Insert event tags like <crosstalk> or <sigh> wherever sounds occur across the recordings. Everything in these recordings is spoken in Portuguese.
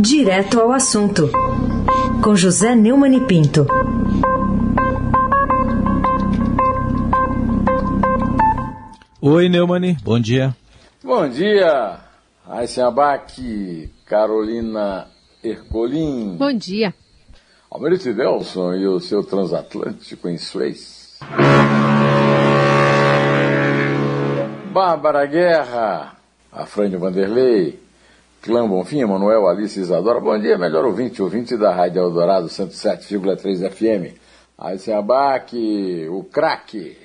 Direto ao assunto, com José Neumann e Pinto. Oi, Neumani, bom dia. Bom dia, Aysen Abac, Carolina Ercolim. Bom dia. Almerito Delson e o seu transatlântico em Suez. Bárbara Guerra, Afrânio Vanderlei, Clã Bonfim, Manuel Alice Isadora. Bom dia, melhor ouvinte, ouvinte da Rádio Eldorado 107,3 FM. Aysen Abac, o craque.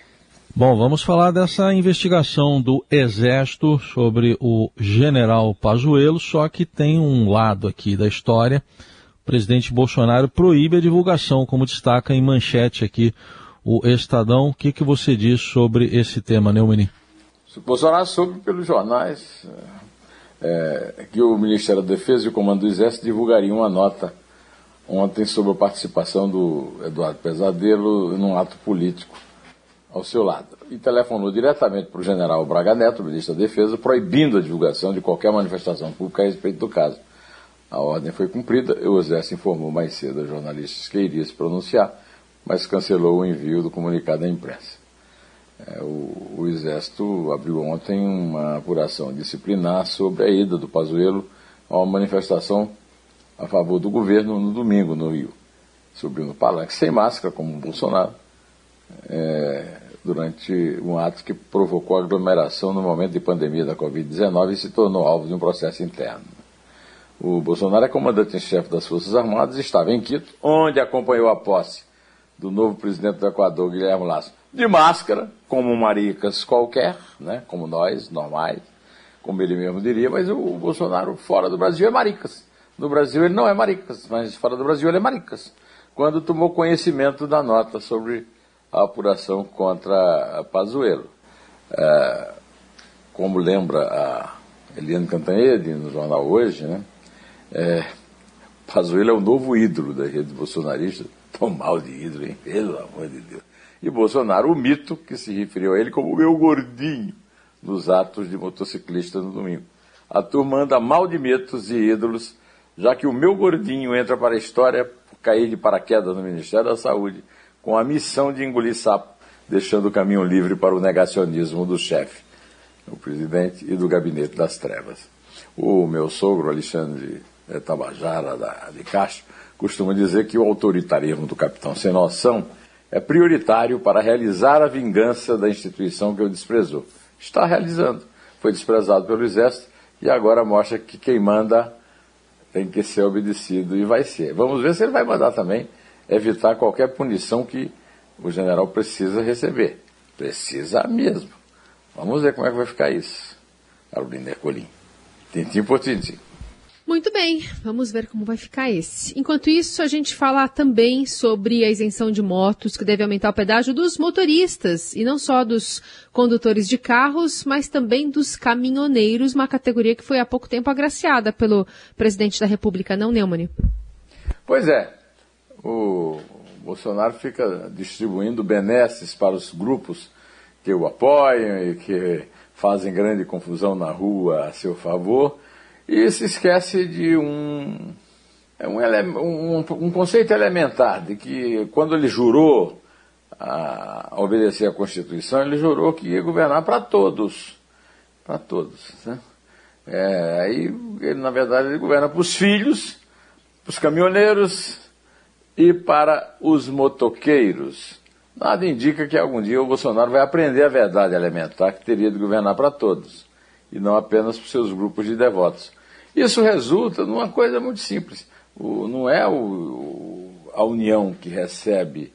Bom, vamos falar dessa investigação do Exército sobre o general Pazuello, só que tem um lado aqui da história. O presidente Bolsonaro proíbe a divulgação, como destaca em manchete aqui o Estadão. O que, que você diz sobre esse tema, Neumani? O Bolsonaro soube pelos jornais é, que o Ministério da Defesa e o Comando do Exército divulgariam uma nota ontem sobre a participação do Eduardo Pesadelo num ato político ao seu lado. E telefonou diretamente para o general Braga Neto, ministro da Defesa, proibindo a divulgação de qualquer manifestação pública a respeito do caso. A ordem foi cumprida, o Exército informou mais cedo a jornalistas que iria se pronunciar, mas cancelou o envio do comunicado à imprensa. É, o, o, Exército abriu ontem uma apuração disciplinar sobre a ida do Pazuello a uma manifestação a favor do governo no domingo no Rio. Subiu no palanque sem máscara, como o Bolsonaro, é, durante um ato que provocou aglomeração no momento de pandemia da Covid-19 e se tornou alvo de um processo interno. O Bolsonaro é comandante em chefe das Forças Armadas e estava em Quito, onde acompanhou a posse do novo presidente do Equador, Guilherme Lasso, de máscara, como maricas qualquer, né, como nós, normais, como ele mesmo diria, mas o Bolsonaro fora do Brasil é maricas. No Brasil ele não é maricas, mas fora do Brasil ele é maricas. Quando tomou conhecimento da nota sobre a apuração contra Pazuello. É, como lembra a Eliane Cantanhede no jornal hoje, né? É, Pazuello é o novo ídolo da rede bolsonarista. Tão mal de ídolo, hein? Pelo amor de Deus. E Bolsonaro, o mito que se referiu a ele como o meu gordinho nos atos de motociclista no domingo. A turma anda mal de mitos e ídolos, já que o meu gordinho entra para a história por cair de paraquedas no Ministério da Saúde com a missão de engolir sapo, deixando o caminho livre para o negacionismo do chefe, o presidente, e do gabinete das trevas. O meu sogro, Alexandre Tabajara, da, de Castro, costuma dizer que o autoritarismo do capitão sem noção é prioritário para realizar a vingança da instituição que o desprezou. Está realizando. Foi desprezado pelo Exército e agora mostra que quem manda tem que ser obedecido e vai ser. Vamos ver se ele vai mandar também evitar qualquer punição que o general precisa receber. Precisa mesmo. Vamos ver como é que vai ficar isso. Carolina Ercolim. Tintim por tintim. Muito bem, vamos ver como vai ficar esse. Enquanto isso, a gente fala também sobre a isenção de motos, que deve aumentar o pedágio dos motoristas, e não só dos condutores de carros, mas também dos caminhoneiros, uma categoria que foi há pouco tempo agraciada pelo presidente da República, não Neumann? Pois é, o Bolsonaro fica distribuindo benesses para os grupos que o apoiam e que fazem grande confusão na rua a seu favor e se esquece de um, é um, um, um conceito elementar de que quando ele jurou a obedecer à Constituição, ele jurou que ia governar para todos. Para todos. Né? É, aí, ele, na verdade, ele governa para os filhos, para os caminhoneiros, e para os motoqueiros. Nada indica que algum dia o Bolsonaro vai aprender a verdade elementar que teria de governar para todos, e não apenas para os seus grupos de devotos. Isso resulta numa coisa muito simples. O, não é o, a União que recebe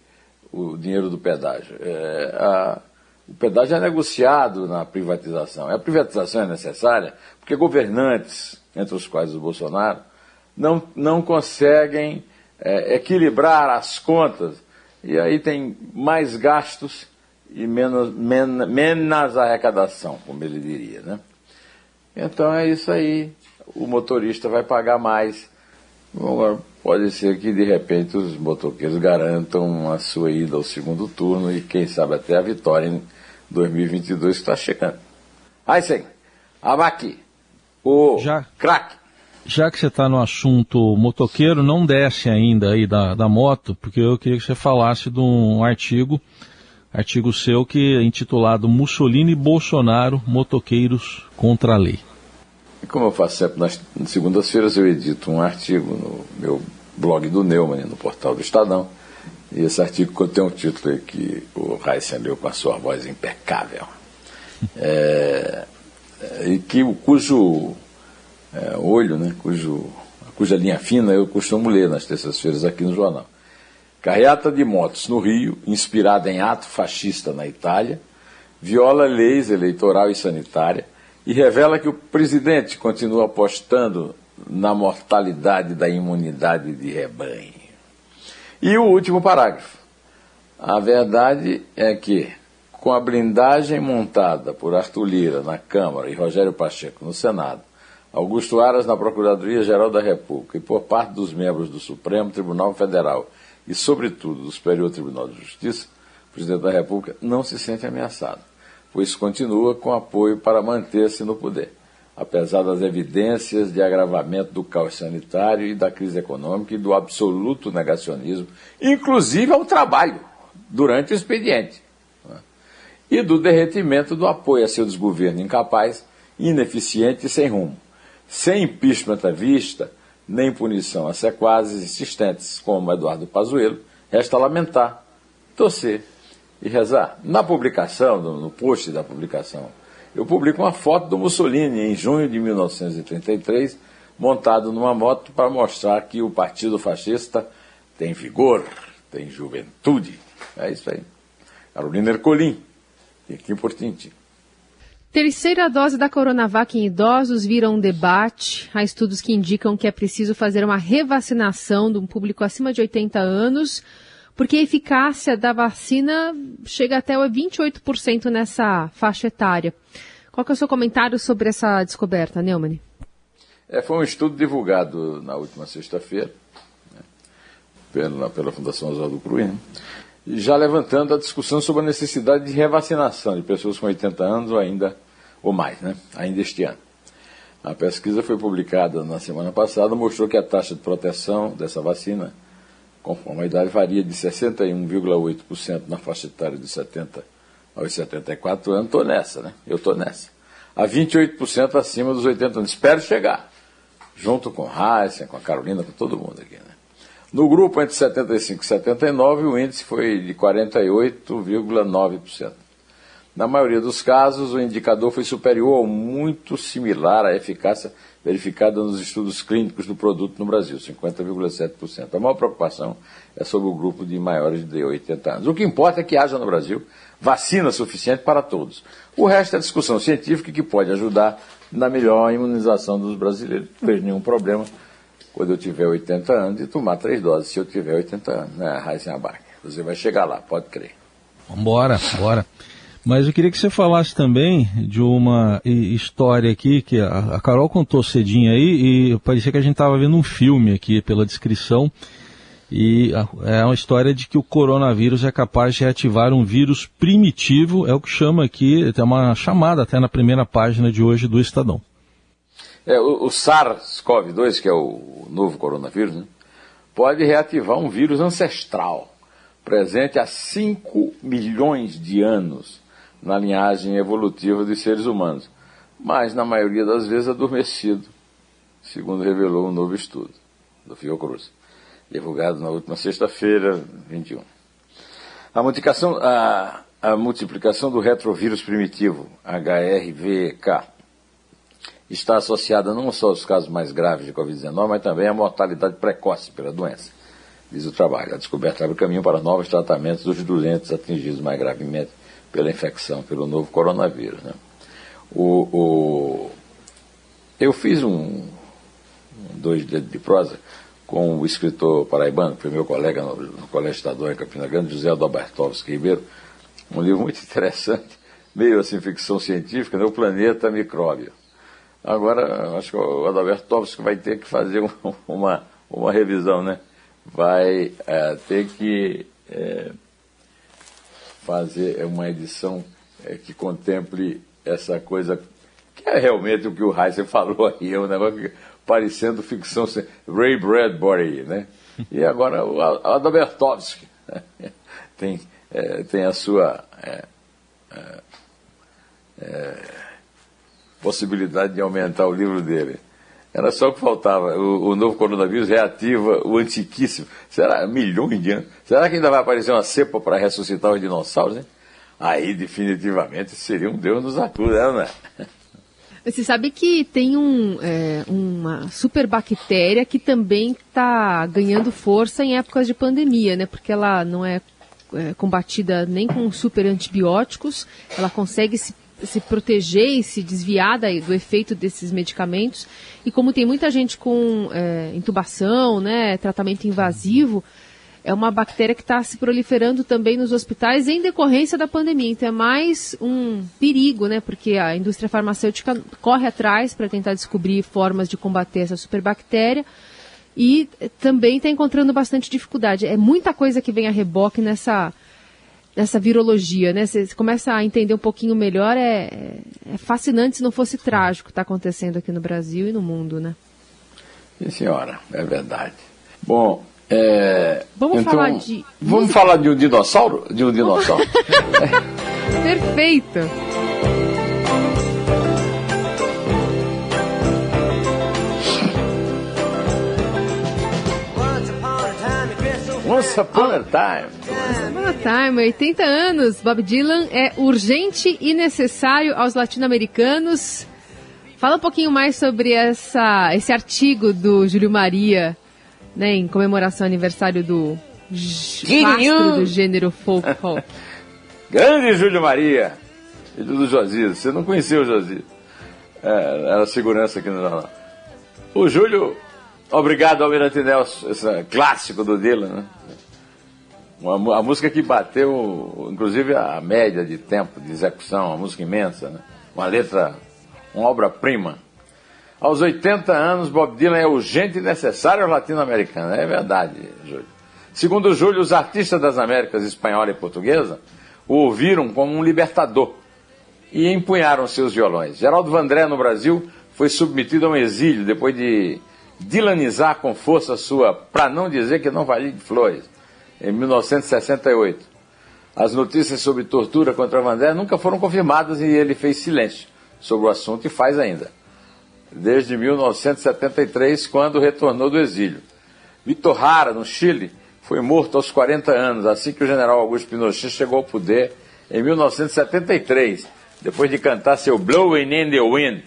o dinheiro do pedágio. É a, o pedágio é negociado na privatização. A privatização é necessária porque governantes, entre os quais o Bolsonaro, não, não conseguem é, equilibrar as contas, e aí tem mais gastos e menos, men, menos arrecadação, como ele diria. Né? Então é isso aí. O motorista vai pagar mais. Agora, pode ser que de repente os motoqueiros garantam a sua ida ao segundo turno e quem sabe até a vitória em 2022 que está chegando. Aí sim, Abaqui, o Já. craque. já que você está no assunto motoqueiro, não desce ainda aí da, da moto, porque eu queria que você falasse de um artigo, artigo seu que é intitulado Mussolini e Bolsonaro, motoqueiros contra a lei. Como eu faço sempre nas segundas-feiras, eu edito um artigo no meu blog do Neumann, no portal do Estadão, e esse artigo tem um título aí que o Heisen leu com a sua voz impecável, é, e que, cujo é, olho, né, cujo, cuja linha fina eu costumo ler nas terças-feiras aqui no jornal. Carreata de motos no Rio, inspirada em ato fascista na Itália, viola leis eleitoral e sanitária e revela que o presidente continua apostando na mortalidade da imunidade de rebanho. E o último parágrafo. A verdade é que, com a blindagem montada por Arthur Lira na Câmara e Rogério Pacheco no Senado, Augusto Aras na Procuradoria-Geral da República e por parte dos membros do Supremo Tribunal Federal e, sobretudo, do Superior Tribunal de Justiça, o presidente da República não se sente ameaçado, pois continua com apoio para manter-se no poder, apesar das evidências de agravamento do caos sanitário e da crise econômica e do absoluto negacionismo, inclusive ao trabalho, durante o expediente, né? e do derretimento do apoio a seu desgoverno incapaz, ineficiente e sem rumo sem impeachment à vista, nem punição a sequazes insistentes, como Eduardo Pazuello, resta lamentar, torcer e rezar. Na publicação, no post da publicação, eu publico uma foto do Mussolini em junho de 1933, montado numa moto para mostrar que o partido fascista tem vigor, tem juventude. É isso aí. Carolina Ercolim, aqui por Tintim. Terceira dose da Coronavac em idosos vira um debate. Há estudos que indicam que é preciso fazer uma revacinação de um público acima de 80 anos, porque a eficácia da vacina chega até 28% nessa faixa etária. Qual é o seu comentário sobre essa descoberta, Neumann? É, foi um estudo divulgado na última sexta-feira né, pela, pela Fundação Oswaldo Cruz, né, já levantando a discussão sobre a necessidade de revacinação de pessoas com 80 anos ou ainda ou mais, né? ainda este ano. A pesquisa foi publicada na semana passada, mostrou que a taxa de proteção dessa vacina, conforme a idade, varia de 61,8% na faixa etária de 70 aos 74 anos. Estou nessa, né? Eu estou nessa. A 28% acima dos 80 anos. Espero chegar, junto com Heisen, com a Carolina, com todo mundo aqui. Né? No grupo entre 75 e 79, o índice foi de 48,9%. Na maioria dos casos, o indicador foi superior ou muito similar à eficácia verificada nos estudos clínicos do produto no Brasil, 50,7%. A maior preocupação é sobre o grupo de maiores de 80 anos. O que importa é que haja no Brasil vacina suficiente para todos. O resto é discussão científica que pode ajudar na melhor imunização dos brasileiros. Não vejo nenhum problema quando eu tiver 80 anos, de tomar três doses, se eu tiver 80 anos, né, Abac. Você vai chegar lá, pode crer. Bora, bora. Mas eu queria que você falasse também de uma história aqui que a Carol contou cedinho aí e parecia que a gente estava vendo um filme aqui pela descrição. E é uma história de que o coronavírus é capaz de reativar um vírus primitivo, é o que chama aqui, tem uma chamada até na primeira página de hoje do Estadão. É, o, o SARS-CoV-2, que é o novo coronavírus, né, pode reativar um vírus ancestral, presente há 5 milhões de anos na linhagem evolutiva dos seres humanos, mas na maioria das vezes adormecido, segundo revelou um novo estudo do Fiocruz, divulgado na última sexta-feira, 21. A multiplicação, a, a multiplicação do retrovírus primitivo, HRVK, está associada não só aos casos mais graves de Covid-19, mas também à mortalidade precoce pela doença, diz o trabalho. A descoberta abre caminho para novos tratamentos dos doentes atingidos mais gravemente pela infecção pelo novo coronavírus. Né? O, o, eu fiz um, um dois dedos de prosa com o escritor paraibano, que foi meu colega no, no Colégio Estadual em Campina Grande, José Albertovski Ribeiro, um livro muito <laughs> interessante, meio assim ficção científica, né? O Planeta Micróbio. Agora, acho que o Adalberto Tovski vai ter que fazer <laughs> uma, uma revisão, né? Vai é, ter que é, fazer uma edição é, que contemple essa coisa que É realmente o que o Heisen <laughs> falou aí, é um negócio parecendo ficção Ray Bradbury, né? <laughs> E agora o Adabertovsky tem, é, tem a sua é, é, possibilidade de aumentar o livro dele. Era só o que faltava. O, o, novo coronavírus reativa o antiquíssimo. Será milhões de anos? Será que ainda vai aparecer uma cepa para ressuscitar os dinossauros, hein? Aí definitivamente seria um Deus nos acuda, né? Você sabe que tem um, é, uma super bactéria que também está ganhando força em épocas de pandemia, né? Porque ela não é, é combatida nem com super antibióticos, ela consegue se, se proteger e se desviar da, do efeito desses medicamentos. E como tem muita gente com é, intubação, né, tratamento invasivo, é uma bactéria que está se proliferando também nos hospitais em decorrência da pandemia. Então é mais um perigo, né? Porque a indústria farmacêutica corre atrás para tentar descobrir formas de combater essa superbactéria e também está encontrando bastante dificuldade. É muita coisa que vem a reboque nessa, nessa virologia, né? Você começa a entender um pouquinho melhor, é, é fascinante se não fosse trágico o que está acontecendo aqui no Brasil e no mundo, né? Sim, senhora, é verdade. Bom, é, vamos então, falar de. Vamos falar de um dinossauro? De um dinossauro? <laughs> Perfeito! Once Upon a Time. Once Upon a Time, 80 anos. Bob Dylan é urgente e necessário aos latino-americanos. Fala um pouquinho mais sobre essa, esse artigo do Júlio Maria né, em comemoração ao aniversário do do gênero folk. <laughs> Grande Júlio Maria, filho do Josias. Você não conheceu o Josias. É, era segurança aqui no jornal. O Júlio, obrigado Almirante Nelson, esse clássico do Dylan, né? Uma, a música que bateu, inclusive, a média de tempo de execução, uma música imensa, né? Uma letra, uma obra-prima. Aos 80 anos, Bob Dylan é urgente e necessário ao latino-americano. É verdade, Júlio. Segundo Júlio, os artistas das Américas espanhola e portuguesa o ouviram como um libertador e empunharam seus violões. Geraldo Vandré, no Brasil, foi submetido a um exílio depois de dilanizar com força sua, para não dizer que não valia de flores, em 1968. As notícias sobre tortura contra Vandré nunca foram confirmadas e ele fez silêncio sobre o assunto e faz ainda desde 1973, quando retornou do exílio. Vitor Hara, no Chile, foi morto aos 40 anos, assim que o general Augusto Pinochet chegou ao poder em 1973, depois de cantar seu Blowing in the Wind.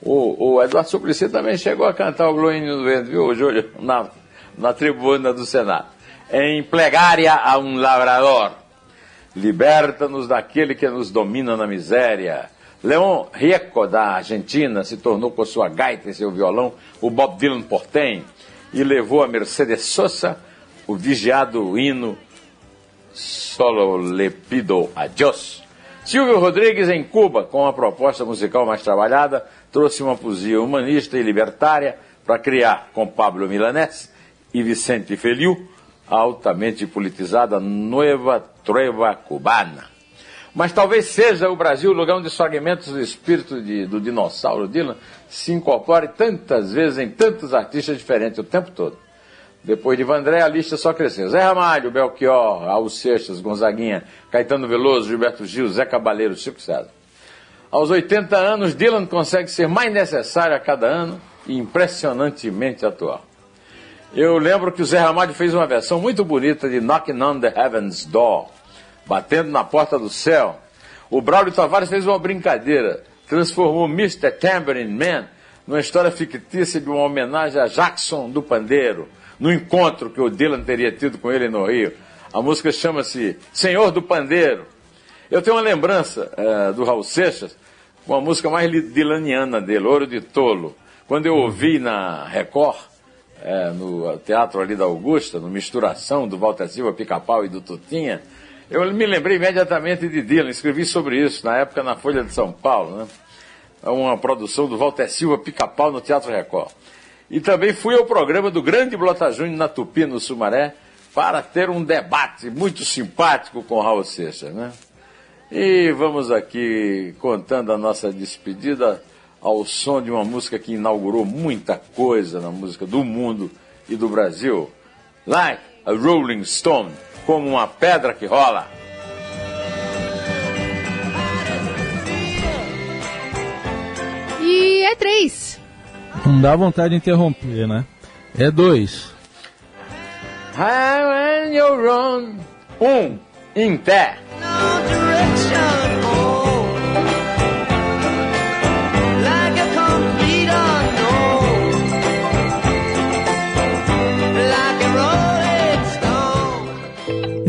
O, o Eduardo Suplicy também chegou a cantar o Blowing in the Wind, viu, Júlio? Na, na tribuna do Senado. Em plegária a um lavrador. Liberta-nos daquele que nos domina na miséria Leon Rieco, da Argentina, se tornou com sua gaita e seu violão o Bob Dylan portenho e levou a Mercedes Sosa o vigiado hino Solo le pido a Dios. Silvio Rodrigues, em Cuba, com a proposta musical mais trabalhada, trouxe uma poesia humanista e libertária para criar, com Pablo Milanés e Vicente Feliu, altamente politizada Nueva Trueba Cubana. Mas talvez seja o Brasil o lugar onde os fragmentos do espírito de, do dinossauro Dylan se incorporem tantas vezes em tantos artistas diferentes o tempo todo. Depois de Vandré, a lista só cresceu. Zé Ramalho, Belchior, Raul Seixas, Gonzaguinha, Caetano Veloso, Gilberto Gil, Zé Cabaleiro, Chico César. Aos 80 anos, Dylan consegue ser mais necessário a cada ano e impressionantemente atual. Eu lembro que o Zé Ramalho fez uma versão muito bonita de Knocking on the Heaven's Door, batendo na porta do céu. O Braulio Tavares fez uma brincadeira, transformou Mr. Tambourine Man numa história fictícia de uma homenagem a Jackson do Pandeiro, no encontro que o Dylan teria tido com ele no Rio. A música chama-se Senhor do Pandeiro. Eu tenho uma lembrança uh, do Raul Seixas, com a música mais dilaniana dele, Ouro de Tolo. Quando eu ouvi na Record, uh, no teatro ali da Augusta, no Misturação do Walter Silva Pica-Pau e do Tutinha, eu me lembrei imediatamente de Dylan, escrevi sobre isso na época na Folha de São Paulo, né? É uma produção do Walter Silva Pica-Pau no Teatro Record. E também fui ao programa do Grande Blota Júnior na Tupi, no Sumaré, para ter um debate muito simpático com Raul Seixas, né? E vamos aqui contando a nossa despedida ao som de uma música que inaugurou muita coisa na música do mundo e do Brasil. Like a Rolling Stone, como uma pedra que rola. E é três. Não dá vontade de interromper, né? É dois. High when you run. Um, em pé.